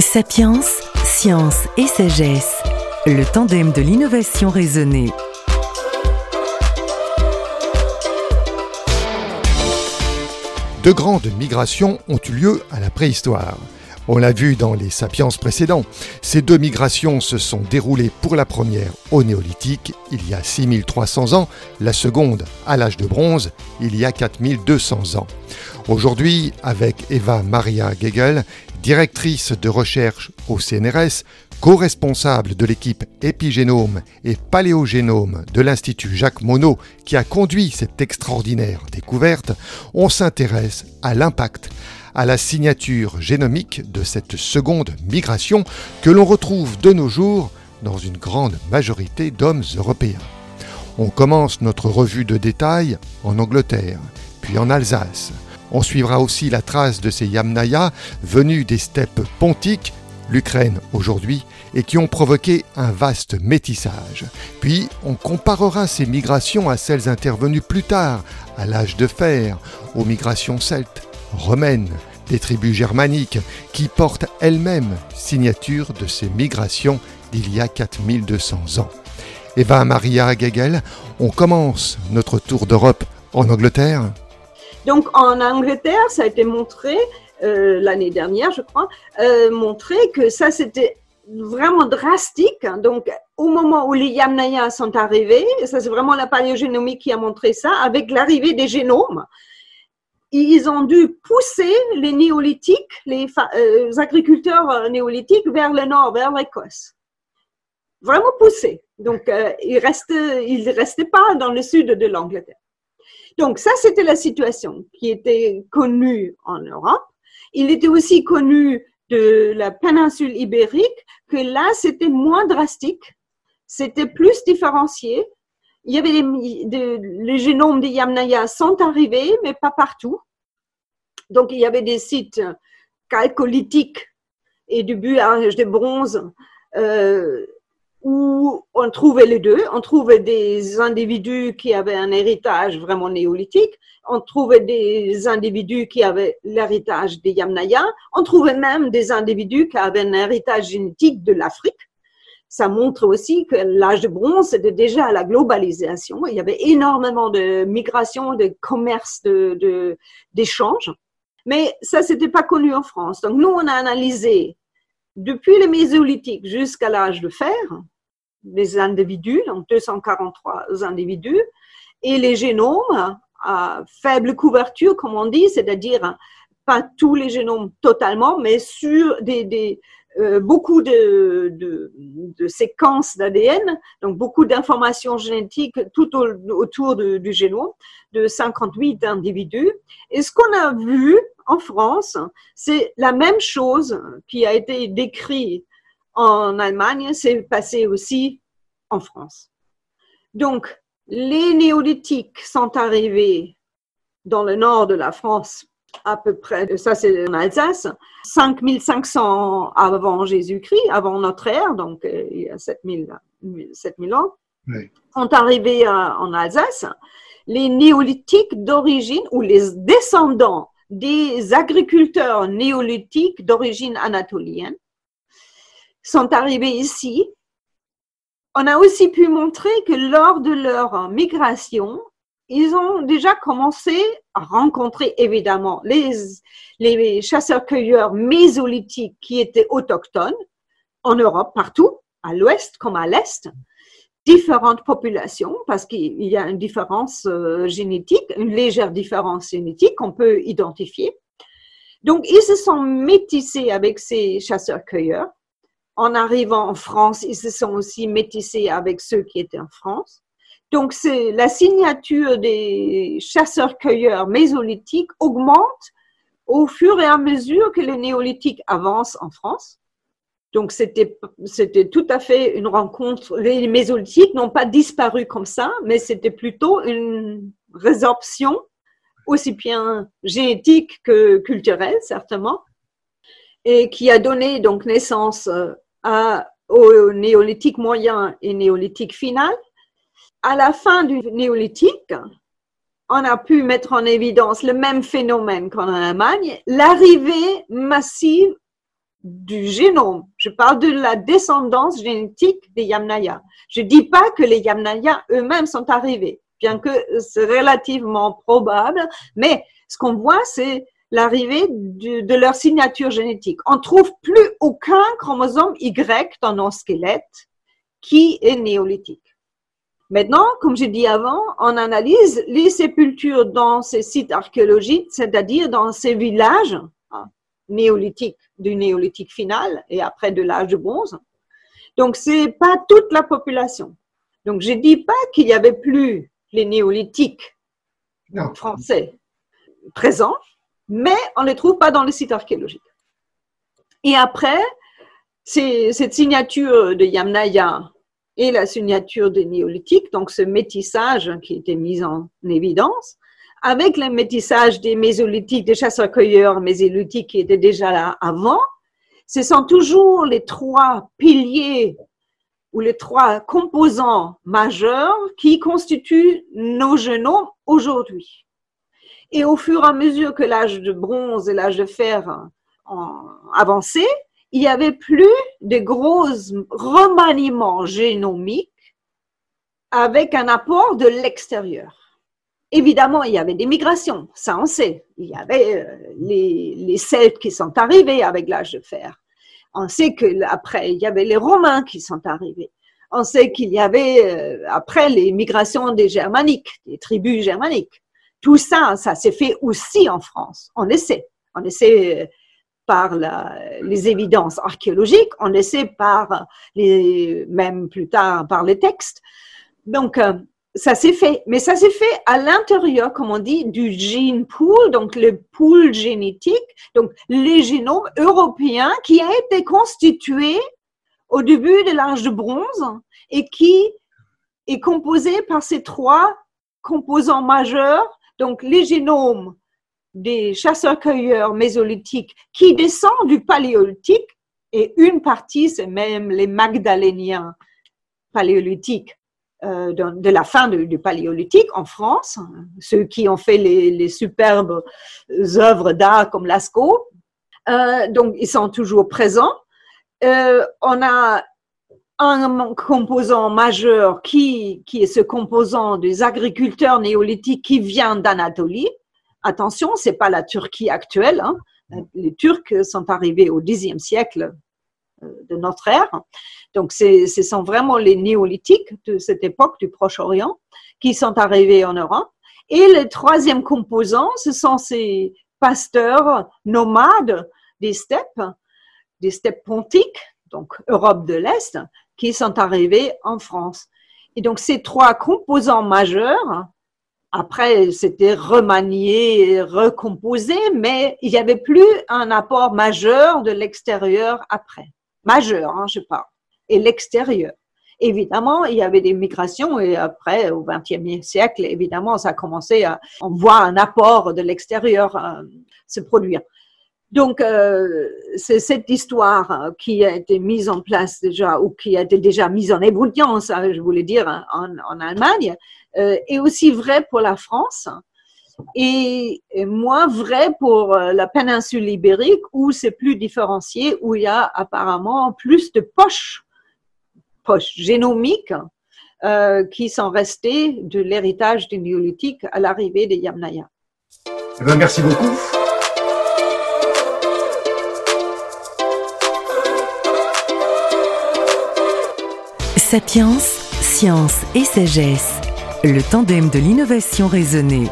Sapiens, science et sagesse, le tandem de l'innovation raisonnée. De grandes migrations ont eu lieu à la préhistoire. On l'a vu dans les sapiens précédents. Ces deux migrations se sont déroulées pour la première au néolithique, il y a 6300 ans, la seconde à l'âge de bronze, il y a 4200 ans. Aujourd'hui, avec Eva Maria Gegel, directrice de recherche au CNRS, co-responsable de l'équipe épigénome et paléogénome de l'Institut Jacques Monod qui a conduit cette extraordinaire découverte, on s'intéresse à l'impact à la signature génomique de cette seconde migration que l'on retrouve de nos jours dans une grande majorité d'hommes européens. On commence notre revue de détails en Angleterre, puis en Alsace. On suivra aussi la trace de ces Yamnaya venus des steppes pontiques, l'Ukraine aujourd'hui, et qui ont provoqué un vaste métissage. Puis on comparera ces migrations à celles intervenues plus tard, à l'âge de fer, aux migrations celtes, romaines, des tribus germaniques, qui portent elles-mêmes signature de ces migrations d'il y a 4200 ans. Eva Maria Gegel, on commence notre tour d'Europe en Angleterre. Donc en Angleterre, ça a été montré euh, l'année dernière, je crois, euh, montré que ça c'était vraiment drastique. Donc, au moment où les Yamnaya sont arrivés, ça c'est vraiment la paléogénomie qui a montré ça, avec l'arrivée des génomes, ils ont dû pousser les néolithiques, les, euh, agriculteurs euh, néolithiques vers le nord, vers l'Écosse. Vraiment pousser. Donc, euh, ils ne restaient pas dans le sud de l'Angleterre. Donc, ça, c'était la situation qui était connue en Europe. Il était aussi connu de la péninsule ibérique que là, c'était moins drastique, c'était plus différencié il y avait des, les génomes des Yamnaya sont arrivés, mais pas partout. Donc, il y avait des sites calcolithiques et du âge de bronze euh, où on trouvait les deux. On trouvait des individus qui avaient un héritage vraiment néolithique. On trouvait des individus qui avaient l'héritage des Yamnaya. On trouvait même des individus qui avaient un héritage génétique de l'Afrique ça montre aussi que l'âge de bronze, c'était déjà la globalisation. Il y avait énormément de migration, de commerce, de, d'échanges. Mais ça, c'était pas connu en France. Donc, nous, on a analysé depuis le Mésolithique jusqu'à l'âge de fer, les individus, donc 243 individus, et les génomes à faible couverture, comme on dit, c'est-à-dire pas tous les génomes totalement, mais sur des, des, euh, beaucoup de, séquences d'ADN, donc beaucoup d'informations génétiques tout autour du génome de 58 individus. Et ce qu'on a vu en France, c'est la même chose qui a été décrit en Allemagne, c'est passé aussi en France. Donc, les néolithiques sont arrivés dans le nord de la France à peu près, ça c'est en Alsace, 5500 avant Jésus-Christ, avant notre ère, donc euh, il y a 7000, 7000 ans, sont arrivés en Alsace. Les néolithiques d'origine, ou les descendants des agriculteurs néolithiques d'origine anatolienne, sont arrivés ici. On a aussi pu montrer que lors de leur migration, ils ont déjà commencé à rencontrer évidemment les, chasseurs-cueilleurs mésolithiques qui étaient autochtones en Europe, partout, à l'ouest comme à l'est, différentes populations parce qu'il y a une différence euh, génétique, une légère différence génétique qu'on peut identifier. Donc, ils se sont métissés avec ces chasseurs-cueilleurs. En arrivant en France, ils se sont aussi métissés avec ceux qui étaient en France. Donc, c'est la signature des chasseurs-cueilleurs mésolithiques augmente au fur et à mesure que le néolithique avance en France. Donc, c'était, c'était tout à fait une rencontre. Les mésolithiques n'ont pas disparu comme ça, mais c'était plutôt une résorption, aussi bien génétique que culturelle, certainement, et qui a donné donc naissance à, au néolithique moyen et néolithique final, à la fin du néolithique, on a pu mettre en évidence le même phénomène qu'en Allemagne, l'arrivée massive du génome. Je parle de la descendance génétique des Yamnaya. Je dis pas que les Yamnaya eux-mêmes sont arrivés, bien que c'est relativement probable, mais ce qu'on voit, c'est l'arrivée de, leur signature génétique. On trouve plus aucun chromosome Y dans nos squelettes qui est néolithique. Maintenant, comme j'ai dit avant, on analyse les sépultures dans ces sites archéologiques, c'est-à-dire dans ces villages hein, néolithiques, du néolithique final et après de l'âge de bronze. Donc, c'est pas toute la population. Donc, je dis pas qu'il y avait plus les néolithiques français présents, mais on ne les trouve pas dans les sites archéologiques. Et après, cette signature de Yamnaya et la signature des néolithiques, donc ce métissage qui était mis en évidence, avec le métissage des mésolithiques, des chasseurs-cueilleurs mésolithiques qui étaient déjà là avant, ce sont toujours les trois piliers ou les trois composants majeurs qui constituent nos génomes aujourd'hui. Et au fur et à mesure que l'âge de bronze et l'âge de fer ont avancé, il n'y avait plus de gros remaniements génomiques avec un apport de l'extérieur. Évidemment, il y avait des migrations, ça on sait. Il y avait euh, les, les Celtes qui sont arrivés avec l'âge de fer. On sait que après il y avait les Romains qui sont arrivés. On sait qu'il y avait euh, après les migrations des Germaniques, des tribus germaniques. Tout ça, ça s'est fait aussi en France. On essaie, on essaie euh, par les évidences archéologiques, on le sait par les, même plus tard par les textes. Donc, euh, ça s'est fait, mais ça s'est fait à l'intérieur, comme on dit, du gene pool, donc le pool génétique, donc les génomes européens qui a été constitué au début de l'âge de bronze et qui est composé par ces trois composants majeurs, donc les génomes des chasseurs-cueilleurs mésolithiques qui descendent du paléolithique et une partie, c'est même les Magdaléniens paléolithiques euh, de, la fin du, paléolithique en France, ceux qui ont fait les, superbes œuvres d'art comme Lascaux. Euh, donc, ils sont toujours présents. Euh, on a un composant majeur qui, qui est ce composant des agriculteurs néolithiques qui vient d'Anatolie, Attention, c'est pas la Turquie actuelle. Hein. Les Turcs sont arrivés au Xe siècle euh, de notre ère. Donc, ce sont vraiment les néolithiques de cette époque du Proche-Orient qui sont arrivés en Europe. Et le troisième composant, ce sont ces pasteurs nomades des steppes, des steppes pontiques, donc Europe de l'Est, qui sont arrivés en France. Et donc, ces trois composants majeurs après, c'était remanié, recomposé, mais il n'y avait plus un apport majeur de l'extérieur après. Majeur, hein, je parle. Et l'extérieur. Évidemment, il y avait des migrations et après, au XXe siècle, évidemment, ça a commencé à, on voit un apport de l'extérieur euh, se produire. Donc, euh, c'est cette histoire qui a été mise en place déjà, ou qui a été déjà mise en ébullience, hein, je voulais dire, en, en Allemagne, euh, est aussi vrai pour la France et, moins vrai pour euh, la péninsule ibérique où c'est plus différencié, où il y a apparemment plus de poches, poches génomiques euh, qui sont restées de l'héritage du néolithique à l'arrivée des Yamnaya. Eh ben, merci beaucoup. Sapiens, science et sagesse le tandem de l'innovation raisonnée.